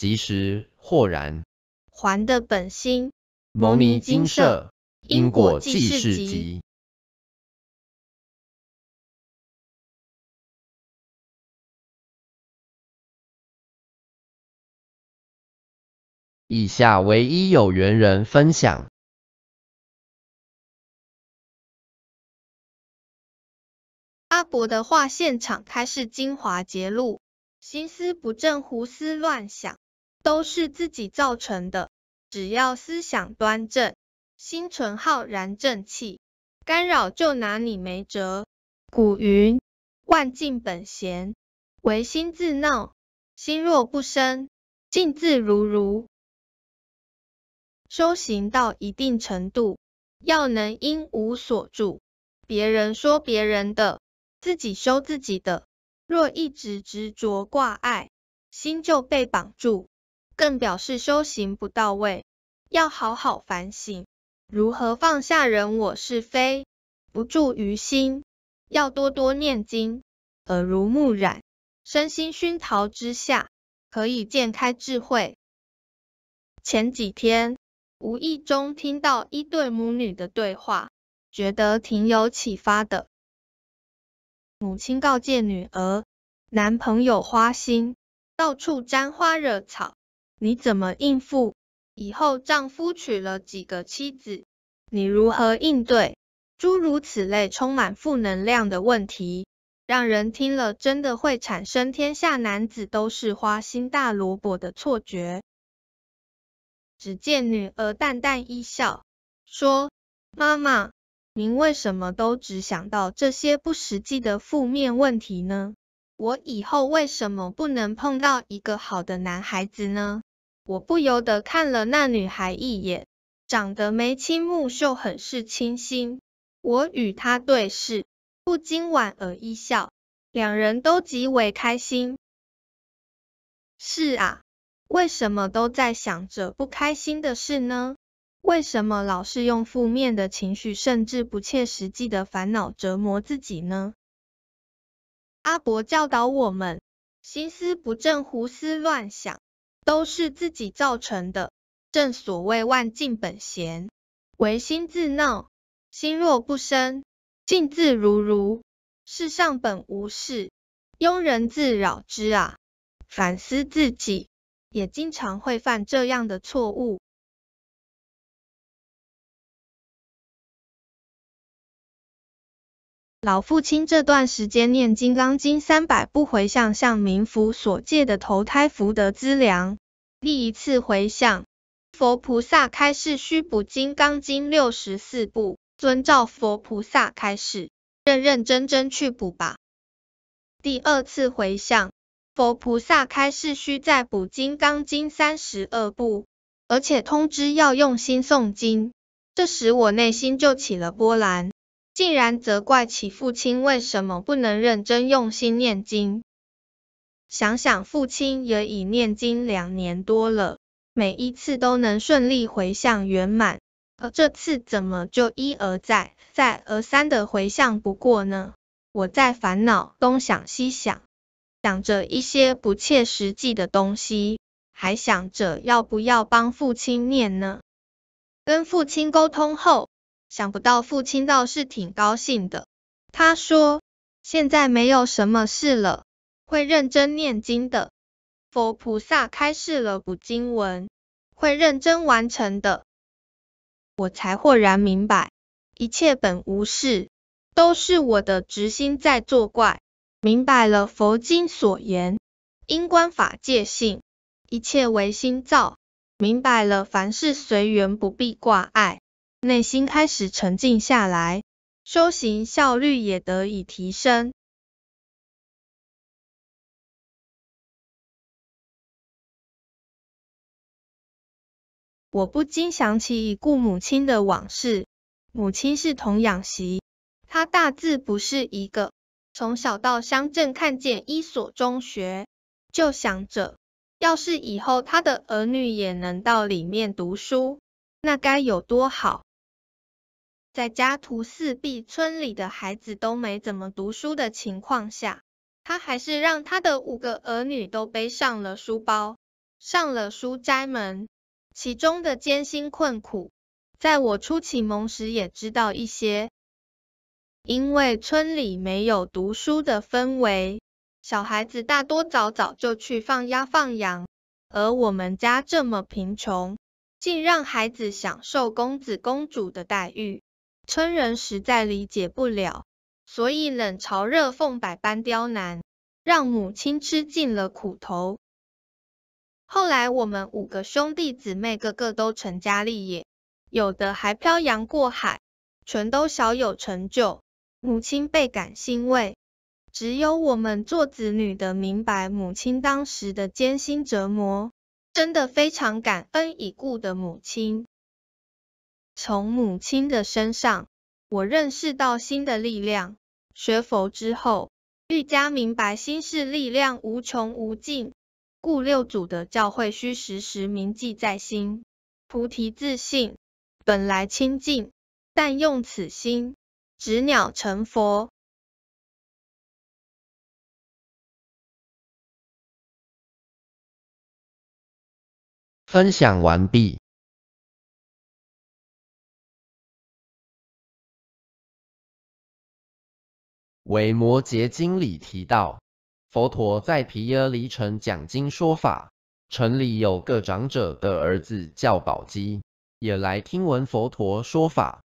及时豁然。还的本心。牟尼精舍因果记事集。以下唯一有缘人分享。阿伯的话现场开示精华揭露，心思不正，胡思乱想，都是自己造成的。只要思想端正，心存浩然正气，干扰就拿你没辙。古云：万境本闲，唯心自闹。心若不生，静自如如。修行到一定程度，要能因无所住，别人说别人的。自己修自己的，若一直执着挂碍，心就被绑住，更表示修行不到位。要好好反省，如何放下人我是非，不住于心。要多多念经，耳濡目染，身心熏陶之下，可以渐开智慧。前几天无意中听到一对母女的对话，觉得挺有启发的。母亲告诫女儿：“男朋友花心，到处沾花惹草，你怎么应付？以后丈夫娶了几个妻子，你如何应对？”诸如此类充满负能量的问题，让人听了真的会产生天下男子都是花心大萝卜的错觉。只见女儿淡淡一笑，说：“妈妈。”您为什么都只想到这些不实际的负面问题呢？我以后为什么不能碰到一个好的男孩子呢？我不由得看了那女孩一眼，长得眉清目秀，很是清新。我与她对视，不禁莞尔一笑，两人都极为开心。是啊，为什么都在想着不开心的事呢？为什么老是用负面的情绪，甚至不切实际的烦恼折磨自己呢？阿伯教导我们，心思不正，胡思乱想，都是自己造成的。正所谓万境本闲，唯心自闹。心若不生，静自如如。世上本无事，庸人自扰之啊。反思自己，也经常会犯这样的错误。老父亲这段时间念《金刚经》三百部回向，向冥府所借的投胎福德资粮。第一次回向，佛菩萨开示须补《金刚经》六十四部，遵照佛菩萨开示，认认真真去补吧。第二次回向，佛菩萨开示需再补《金刚经》三十二部，而且通知要用心诵经。这时我内心就起了波澜。竟然责怪起父亲为什么不能认真用心念经。想想父亲也已念经两年多了，每一次都能顺利回向圆满，而这次怎么就一而再、再而三的回向不过呢？我在烦恼，东想西想，想着一些不切实际的东西，还想着要不要帮父亲念呢？跟父亲沟通后。想不到父亲倒是挺高兴的，他说：“现在没有什么事了，会认真念经的。佛菩萨开示了补经文，会认真完成的。”我才豁然明白，一切本无事，都是我的执心在作怪。明白了佛经所言，因观法界性，一切唯心造。明白了凡事随缘，不必挂碍。内心开始沉静下来，修行效率也得以提升。我不禁想起已故母亲的往事。母亲是童养媳，她大字不是一个，从小到乡镇看见一所中学，就想着，要是以后她的儿女也能到里面读书，那该有多好。在家徒四壁、村里的孩子都没怎么读书的情况下，他还是让他的五个儿女都背上了书包，上了书斋门，其中的艰辛困苦，在我初启蒙时也知道一些。因为村里没有读书的氛围，小孩子大多早早就去放鸭放羊，而我们家这么贫穷，竟让孩子享受公子公主的待遇，村人实在理解不了，所以冷嘲热讽百般刁难，让母亲吃尽了苦头。后来我们五个兄弟姊妹个个都成家立业，有的还漂洋过海，全都小有成就，母亲倍感欣慰。只有我们做子女的明白母亲当时的艰辛折磨，真的非常感恩已故的母亲。从母亲的身上，我认识到新的力量。学佛之后，愈加明白心是力量无穷无尽。故六祖的教诲需时时铭记在心。菩提自信，本来清净，但用此心，执鸟成佛。分享完毕。维摩诘经里提到。佛陀在毗耶离城讲经说法，城里有个长者的儿子叫宝鸡，也来听闻佛陀说法。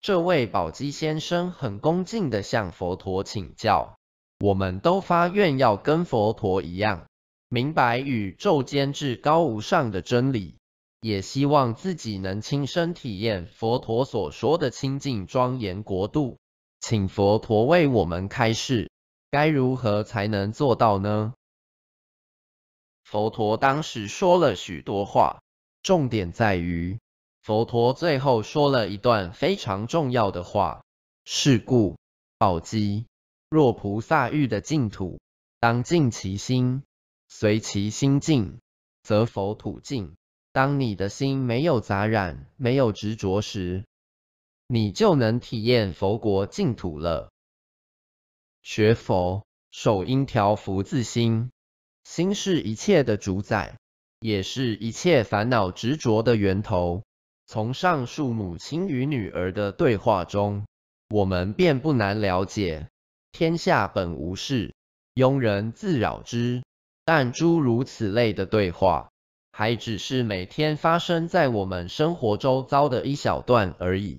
这位宝鸡先生很恭敬地向佛陀请教：我们都发愿要跟佛陀一样，明白宇宙间至高无上的真理，也希望自己能亲身体验佛陀所说的清净庄严国度，请佛陀为我们开示。该如何才能做到呢？佛陀当时说了许多话，重点在于佛陀最后说了一段非常重要的话：是故，宝鸡，若菩萨欲的净土，当净其心，随其心净，则佛土净。当你的心没有杂染、没有执着时，你就能体验佛国净土了。学佛，首应调伏自心。心是一切的主宰，也是一切烦恼执着的源头。从上述母亲与女儿的对话中，我们便不难了解：天下本无事，庸人自扰之。但诸如此类的对话，还只是每天发生在我们生活周遭的一小段而已。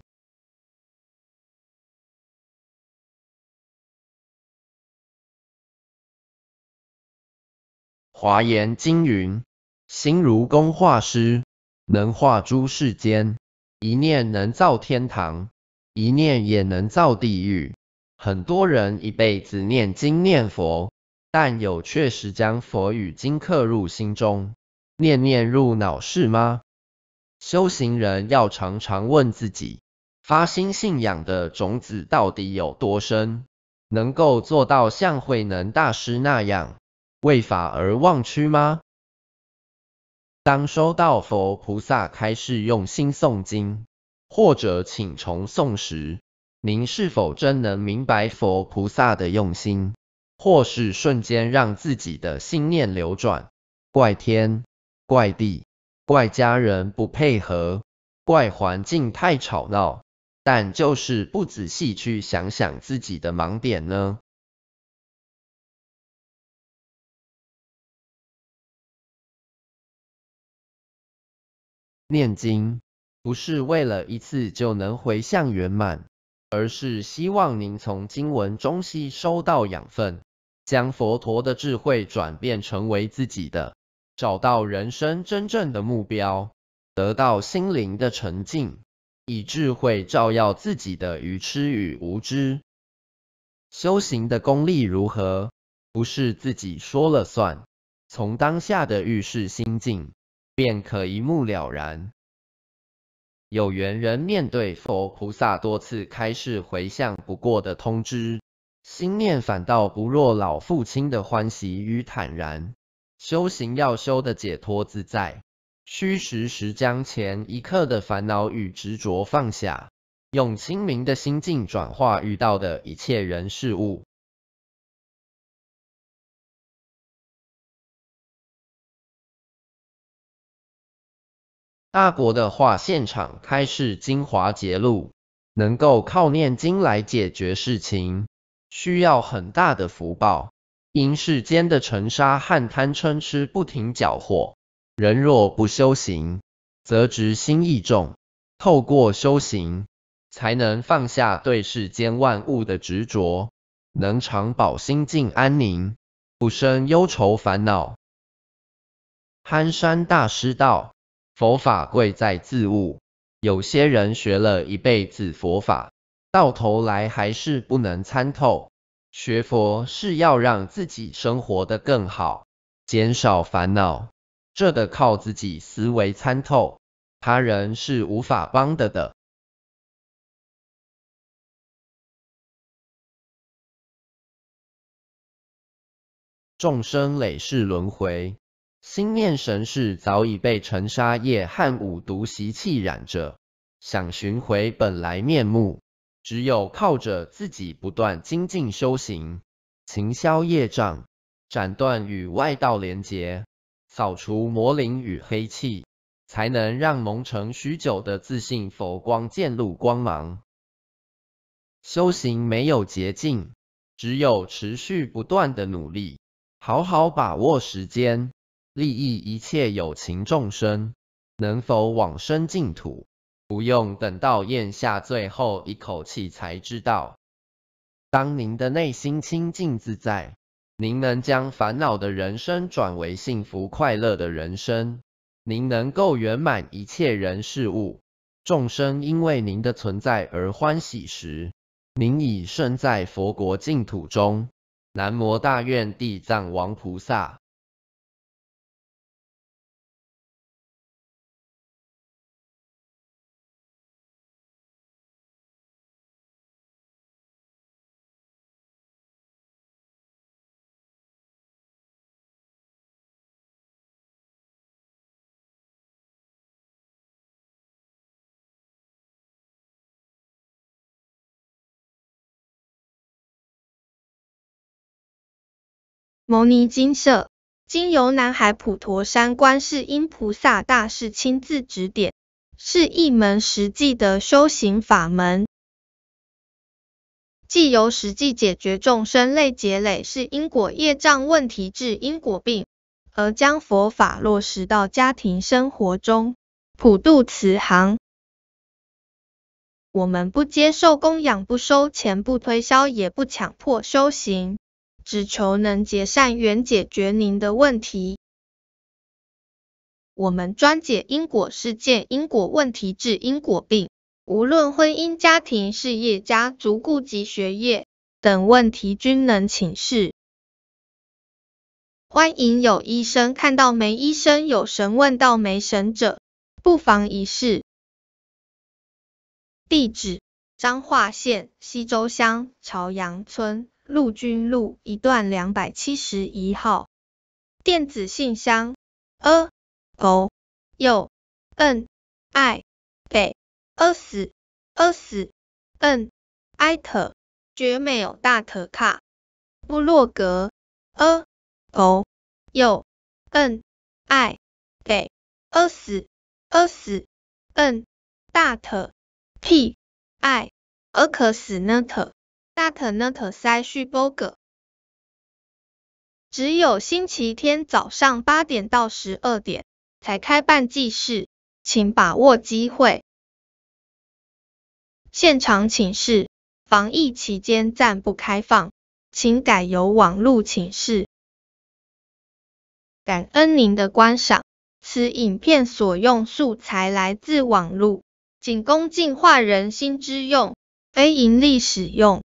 华严经云：心如工画师，能画诸世间。一念能造天堂，一念也能造地狱。很多人一辈子念经念佛，但有确实将佛语经刻入心中，念念入脑是吗？修行人要常常问自己：发心信仰的种子到底有多深，能够做到像慧能大师那样？为法而忘躯吗？当收到佛菩萨开示用心诵经，或者请重诵时，您是否真能明白佛菩萨的用心？或是瞬间让自己的心念流转，怪天、怪地、怪家人不配合，怪环境太吵闹，但就是不仔细去想想自己的盲点呢？念经不是为了一次就能回向圆满，而是希望您从经文中吸收到养分，将佛陀的智慧转变成为自己的，找到人生真正的目标，得到心灵的沉静，以智慧照耀自己的愚痴与无知。修行的功力如何，不是自己说了算，从当下的遇事心境。便可一目了然。有缘人面对佛菩萨多次开示回向不过的通知，心念反倒不若老父亲的欢喜与坦然。修行要修的解脱自在，需时时将前一刻的烦恼与执着放下，用清明的心境转化遇到的一切人事物。大国的话，现场开示精华捷录，能够靠念经来解决事情，需要很大的福报。因世间的尘沙和贪嗔痴不停搅和，人若不修行，则执心意重。透过修行，才能放下对世间万物的执着，能常保心境安宁，不生忧愁烦恼。憨山大师道。佛法贵在自悟，有些人学了一辈子佛法，到头来还是不能参透。学佛是要让自己生活的更好，减少烦恼，这得靠自己思维参透，他人是无法帮的的。众生累世轮回。心念神识早已被尘沙业和五毒习气染着，想寻回本来面目，只有靠着自己不断精进修行，勤消业障，斩断与外道连结，扫除魔灵与黑气，才能让蒙尘许久的自信佛光渐露光芒。修行没有捷径，只有持续不断的努力，好好把握时间。利益一切有情众生，能否往生净土，不用等到咽下最后一口气才知道。当您的内心清净自在，您能将烦恼的人生转为幸福快乐的人生，您能够圆满一切人事物，众生因为您的存在而欢喜时，您已身在佛国净土中。南无大愿地藏王菩萨。牟尼精舍，经由南海普陀山观世音菩萨大士亲自指点，是一门实际的修行法门，既由实际解决众生累劫累是因果业障问题治因果病，而将佛法落实到家庭生活中，普度慈航。我们不接受供养，不收钱，不推销，也不强迫修行。只求能结善缘，解决您的问题。我们专解因果事件、因果问题、治因果病，无论婚姻、家庭、事业、家族、顾及学业等问题，均能请示。欢迎有医生看到没医生，有神问到没神者，不妨一试。地址：彰化县西周乡朝阳村。陆军路一段两百七十一号。电子信箱。：a。o u n i b a s a s n i t gmail dot 卡。部落格。：a。o u n i b a s a s n d a t p i a k s net。大特呢特塞续波格，只有星期天早上八点到十二点才开办祭事，请把握机会。现场请示，防疫期间暂不开放，请改由网络请示。感恩您的观赏，此影片所用素材来自网络，仅供净化人心之用，非盈利使用。